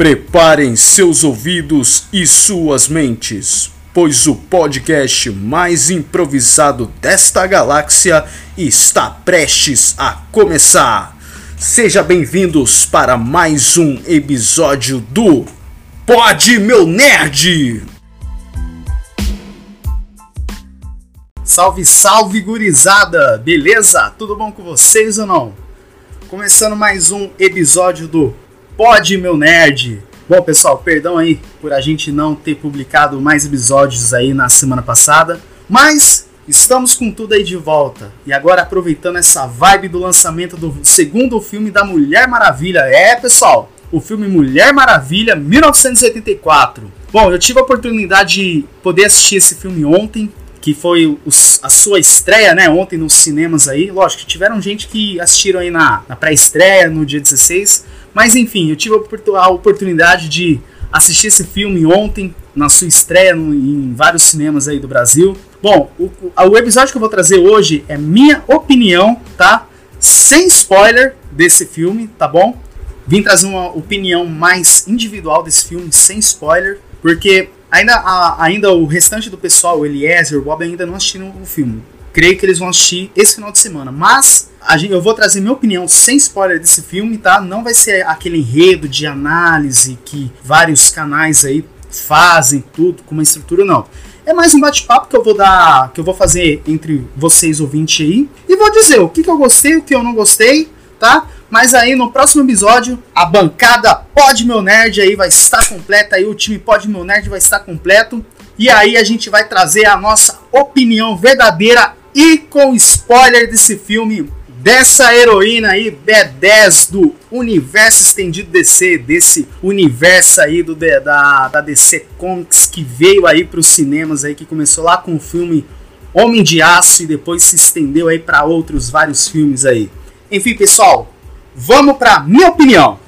Preparem seus ouvidos e suas mentes, pois o podcast mais improvisado desta galáxia está prestes a começar. Sejam bem-vindos para mais um episódio do Pod Meu Nerd! Salve, salve gurizada! Beleza? Tudo bom com vocês ou não? Começando mais um episódio do Pod Meu Nerd. Bom, pessoal, perdão aí por a gente não ter publicado mais episódios aí na semana passada, mas estamos com tudo aí de volta. E agora aproveitando essa vibe do lançamento do segundo filme da Mulher Maravilha. É, pessoal, o filme Mulher Maravilha 1984. Bom, eu tive a oportunidade de poder assistir esse filme ontem, que foi a sua estreia, né, ontem nos cinemas aí. Lógico, tiveram gente que assistiram aí na, na pré-estreia, no dia 16, mas enfim, eu tive a oportunidade de assistir esse filme ontem, na sua estreia no, em vários cinemas aí do Brasil. Bom, o, o episódio que eu vou trazer hoje é minha opinião, tá? Sem spoiler desse filme, tá bom? Vim trazer uma opinião mais individual desse filme, sem spoiler, porque ainda, a, ainda o restante do pessoal, o Eliezer, o Bob, ainda não assistiram o filme. Creio que eles vão assistir esse final de semana, mas gente, eu vou trazer minha opinião sem spoiler desse filme, tá? Não vai ser aquele enredo de análise que vários canais aí fazem, tudo, com uma estrutura, não. É mais um bate-papo que eu vou dar, que eu vou fazer entre vocês ouvintes aí. E vou dizer o que, que eu gostei, o que eu não gostei, tá? Mas aí no próximo episódio, a bancada Pod Meu Nerd aí vai estar completa, aí o time Pod Meu Nerd vai estar completo. E aí a gente vai trazer a nossa opinião verdadeira e com spoiler desse filme dessa heroína aí, B10 do universo estendido DC, desse universo aí do, da, da DC Comics que veio aí para os cinemas aí, que começou lá com o filme Homem de Aço e depois se estendeu aí para outros vários filmes aí. Enfim, pessoal, vamos para minha opinião.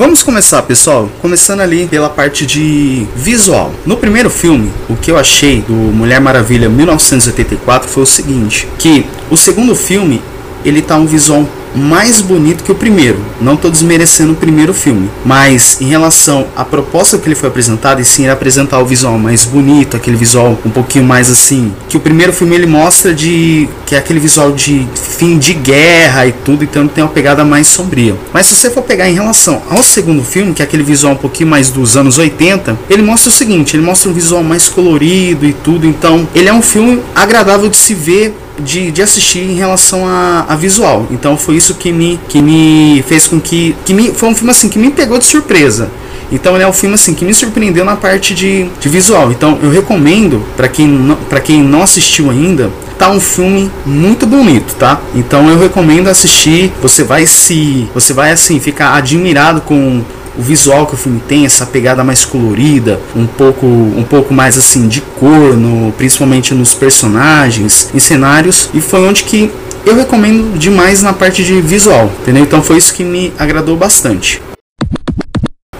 Vamos começar, pessoal, começando ali pela parte de visual. No primeiro filme, o que eu achei do Mulher Maravilha 1984 foi o seguinte, que o segundo filme, ele tá um visual mais bonito que o primeiro. Não estou desmerecendo o primeiro filme, mas em relação à proposta que ele foi apresentado, e sim ele apresentar o visual mais bonito, aquele visual um pouquinho mais assim, que o primeiro filme ele mostra de que é aquele visual de fim de guerra e tudo, então tem uma pegada mais sombria. Mas se você for pegar em relação ao segundo filme, que é aquele visual um pouquinho mais dos anos 80, ele mostra o seguinte, ele mostra um visual mais colorido e tudo, então ele é um filme agradável de se ver de, de assistir em relação a, a, visual. Então foi isso que me, que me fez com que. que me, foi um filme assim que me pegou de surpresa. Então ele é um filme assim que me surpreendeu na parte de, de visual. Então eu recomendo para quem para quem não assistiu ainda, tá um filme muito bonito, tá? Então eu recomendo assistir. Você vai se você vai assim ficar admirado com o visual que o filme tem, essa pegada mais colorida, um pouco, um pouco mais assim de cor, no, principalmente nos personagens, em cenários, e foi onde que eu recomendo demais na parte de visual, entendeu? Então foi isso que me agradou bastante.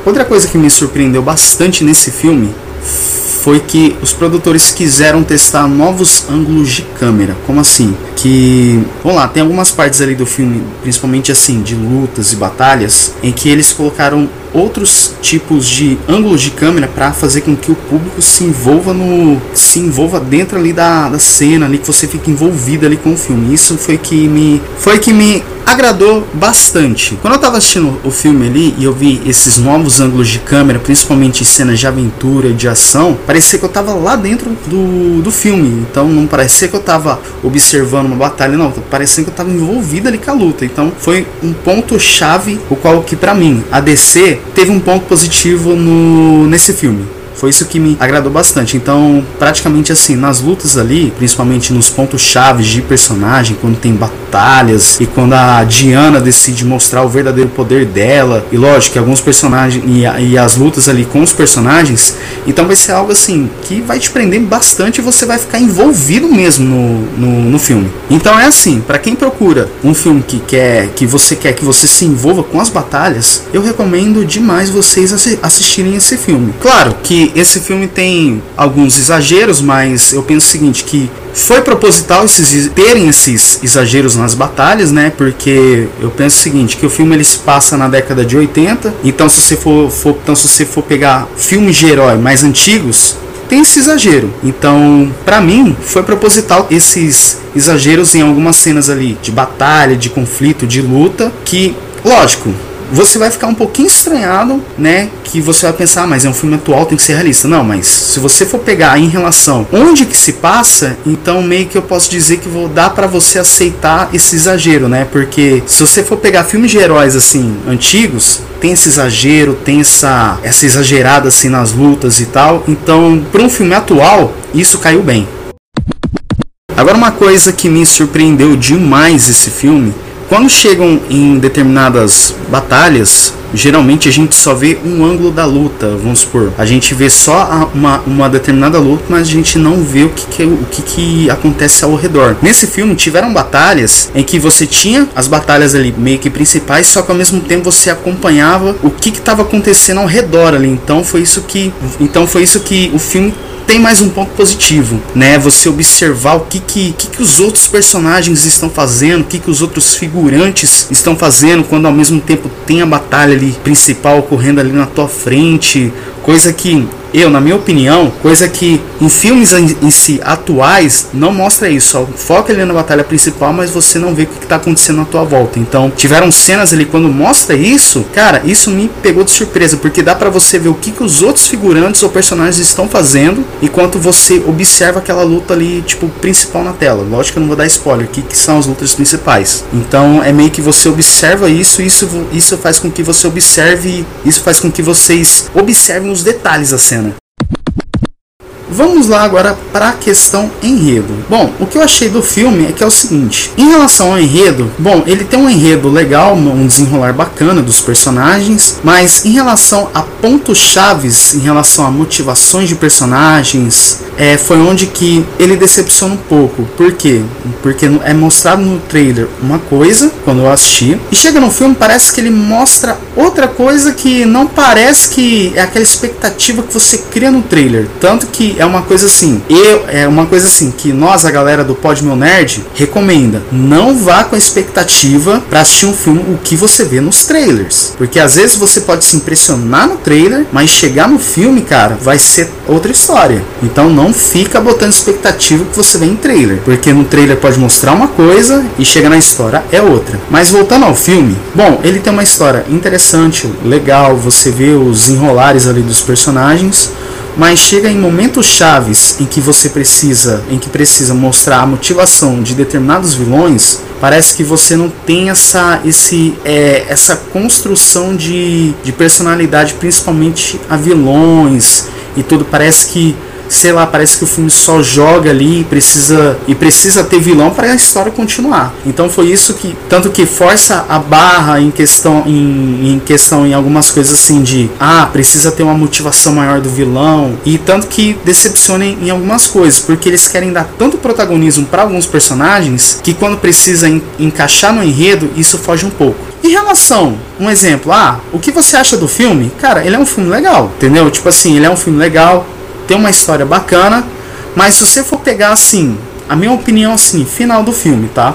Outra coisa que me surpreendeu bastante nesse filme foi que os produtores quiseram testar novos ângulos de câmera. Como assim? Que, vamos lá, tem algumas partes ali do filme, principalmente assim, de lutas e batalhas, em que eles colocaram outros tipos de ângulos de câmera para fazer com que o público se envolva no se envolva dentro ali da, da cena ali que você fique envolvido ali com o filme. Isso foi que me foi que me agradou bastante. Quando eu estava assistindo o filme ali e eu vi esses novos ângulos de câmera principalmente cenas de aventura de ação parecia que eu estava lá dentro do, do filme. Então não parecia que eu estava observando uma batalha não. Parecia que eu estava envolvido ali com a luta. Então foi um ponto chave o qual que para mim a DC teve um ponto positivo no, nesse filme. Foi isso que me agradou bastante. Então, praticamente assim, nas lutas ali, principalmente nos pontos chaves de personagem, quando tem batalhas e quando a Diana decide mostrar o verdadeiro poder dela, e lógico que alguns personagens e, e as lutas ali com os personagens, então vai ser algo assim que vai te prender bastante e você vai ficar envolvido mesmo no, no, no filme. Então é assim, para quem procura um filme que quer que você quer que você se envolva com as batalhas, eu recomendo demais vocês assistirem esse filme. Claro que esse filme tem alguns exageros, mas eu penso o seguinte, que foi proposital esses, terem esses exageros nas batalhas, né? Porque eu penso o seguinte, que o filme ele se passa na década de 80, então se você for, for então se você for pegar filmes de herói mais antigos, tem esse exagero. Então, para mim, foi proposital esses exageros em algumas cenas ali de batalha, de conflito, de luta, que, lógico, você vai ficar um pouquinho estranhado, né? Que você vai pensar, ah, mas é um filme atual, tem que ser realista. Não, mas se você for pegar em relação onde que se passa, então meio que eu posso dizer que vou dar para você aceitar esse exagero, né? Porque se você for pegar filmes de heróis assim antigos, tem esse exagero, tem essa essa exagerada assim nas lutas e tal. Então, para um filme atual, isso caiu bem. Agora uma coisa que me surpreendeu demais esse filme quando chegam em determinadas batalhas, geralmente a gente só vê um ângulo da luta, vamos supor. A gente vê só uma, uma determinada luta, mas a gente não vê o que, que, o que, que acontece ao redor. Nesse filme tiveram batalhas em que você tinha as batalhas ali meio que principais, só que ao mesmo tempo você acompanhava o que estava acontecendo ao redor ali. Então foi isso que, então foi isso que o filme tem mais um ponto positivo, né? Você observar o que que, que, que os outros personagens estão fazendo, o que que os outros figurantes estão fazendo, quando ao mesmo tempo tem a batalha ali principal ocorrendo ali na tua frente, coisa que eu, na minha opinião, coisa que em filmes em, si atuais não mostra isso. Só foca ali na batalha principal, mas você não vê o que está acontecendo na tua volta. Então, tiveram cenas ali quando mostra isso, cara, isso me pegou de surpresa, porque dá para você ver o que, que os outros figurantes ou personagens estão fazendo enquanto você observa aquela luta ali, tipo, principal na tela. Lógico que eu não vou dar spoiler, o que, que são as lutas principais. Então, é meio que você observa isso, isso, isso faz com que você observe, isso faz com que vocês observem os detalhes da cena. Vamos lá agora para a questão enredo. Bom, o que eu achei do filme é que é o seguinte: em relação ao enredo, bom, ele tem um enredo legal, um desenrolar bacana dos personagens, mas em relação a pontos chaves, em relação a motivações de personagens, é, foi onde que ele decepciona um pouco. Por quê? Porque é mostrado no trailer uma coisa quando eu assisti e chega no filme parece que ele mostra outra coisa que não parece que é aquela expectativa que você cria no trailer, tanto que é uma coisa assim, eu é uma coisa assim que nós, a galera do Pod Meu Nerd, recomenda. Não vá com a expectativa para assistir um filme o que você vê nos trailers, porque às vezes você pode se impressionar no trailer, mas chegar no filme, cara, vai ser outra história. Então não fica botando expectativa que você vê em trailer, porque no trailer pode mostrar uma coisa e chega na história é outra. Mas voltando ao filme, bom, ele tem uma história interessante, legal, você vê os enrolares ali dos personagens mas chega em momentos chaves em que você precisa, em que precisa mostrar a motivação de determinados vilões, parece que você não tem essa, esse, é, essa construção de, de personalidade, principalmente a vilões e tudo. Parece que sei lá, parece que o filme só joga ali e precisa e precisa ter vilão para a história continuar. Então foi isso que tanto que força a barra em questão em, em questão em algumas coisas assim de ah, precisa ter uma motivação maior do vilão e tanto que decepciona em algumas coisas, porque eles querem dar tanto protagonismo para alguns personagens que quando precisa en encaixar no enredo, isso foge um pouco. Em relação, um exemplo, ah, o que você acha do filme? Cara, ele é um filme legal, entendeu? Tipo assim, ele é um filme legal, tem uma história bacana, mas se você for pegar assim, a minha opinião assim, final do filme, tá?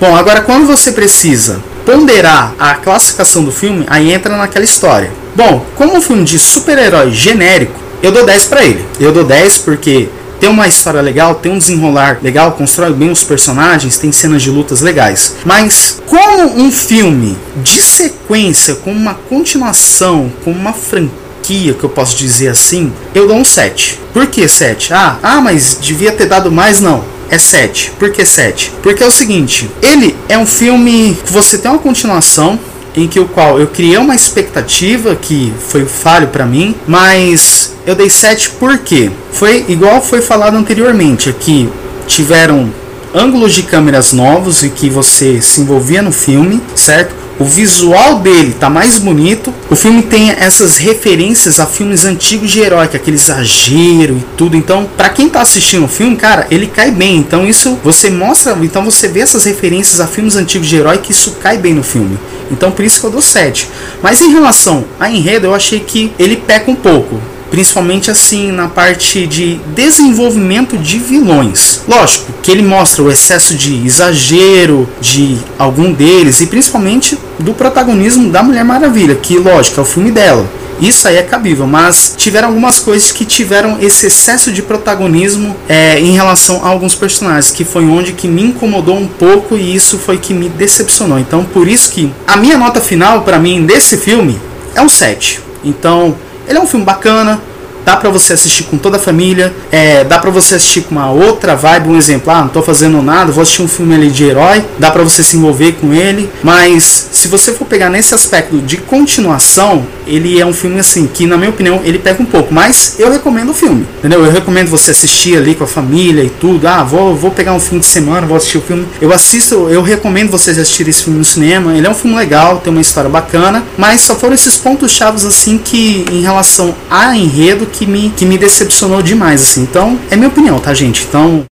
Bom, agora quando você precisa ponderar a classificação do filme, aí entra naquela história. Bom, como um filme de super-herói genérico, eu dou 10 para ele. Eu dou 10 porque tem uma história legal, tem um desenrolar legal, constrói bem os personagens, tem cenas de lutas legais. Mas como um filme de sequência, com uma continuação, com uma franquia franquia, que eu posso dizer assim, eu dou um 7. Por que 7? Ah, ah, mas devia ter dado mais? Não. É 7. Por que 7? Porque é o seguinte, ele é um filme que você tem uma continuação, em que o qual eu criei uma expectativa que foi falho para mim, mas eu dei 7 porque foi igual foi falado anteriormente aqui, tiveram ângulos de câmeras novos e que você se envolvia no filme, certo? O visual dele tá mais bonito. O filme tem essas referências a filmes antigos de herói, que é aquele exagero e tudo. Então, para quem tá assistindo o filme, cara, ele cai bem. Então, isso você mostra, então você vê essas referências a filmes antigos de herói que isso cai bem no filme. Então, por isso que eu dou 7. Mas em relação a enredo, eu achei que ele peca um pouco principalmente assim na parte de desenvolvimento de vilões. Lógico que ele mostra o excesso de exagero de algum deles e principalmente do protagonismo da Mulher Maravilha, que lógico é o filme dela. Isso aí é cabível, mas tiveram algumas coisas que tiveram esse excesso de protagonismo é, em relação a alguns personagens, que foi onde que me incomodou um pouco e isso foi que me decepcionou. Então, por isso que a minha nota final para mim desse filme é um 7. Então, ele é um filme bacana, dá para você assistir com toda a família, é, dá para você assistir com uma outra vibe, um exemplo, ah, não tô fazendo nada, vou assistir um filme ali de herói, dá para você se envolver com ele, mas se você for pegar nesse aspecto de continuação, ele é um filme assim que na minha opinião ele pega um pouco, mas eu recomendo o filme, entendeu? Eu recomendo você assistir ali com a família e tudo. Ah, vou, vou pegar um fim de semana, vou assistir o filme. Eu assisto, eu recomendo vocês assistirem esse filme no cinema. Ele é um filme legal, tem uma história bacana, mas só foram esses pontos chaves assim que em relação a enredo que me, que me decepcionou demais, assim. Então, é minha opinião, tá, gente? Então,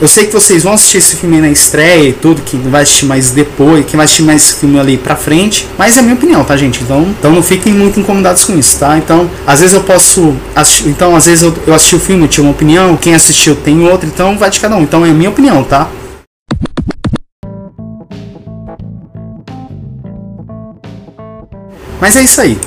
eu sei que vocês vão assistir esse filme na estreia e tudo, que vai assistir mais depois, que vai assistir mais esse filme ali pra frente, mas é minha opinião, tá, gente? Então, então não fiquem muito incomodados com isso, tá? Então, às vezes eu posso assistir, então às vezes eu, eu assisti o filme, eu tinha uma opinião, quem assistiu tem outra, então vai de cada um. Então é a minha opinião, tá? Mas é isso aí.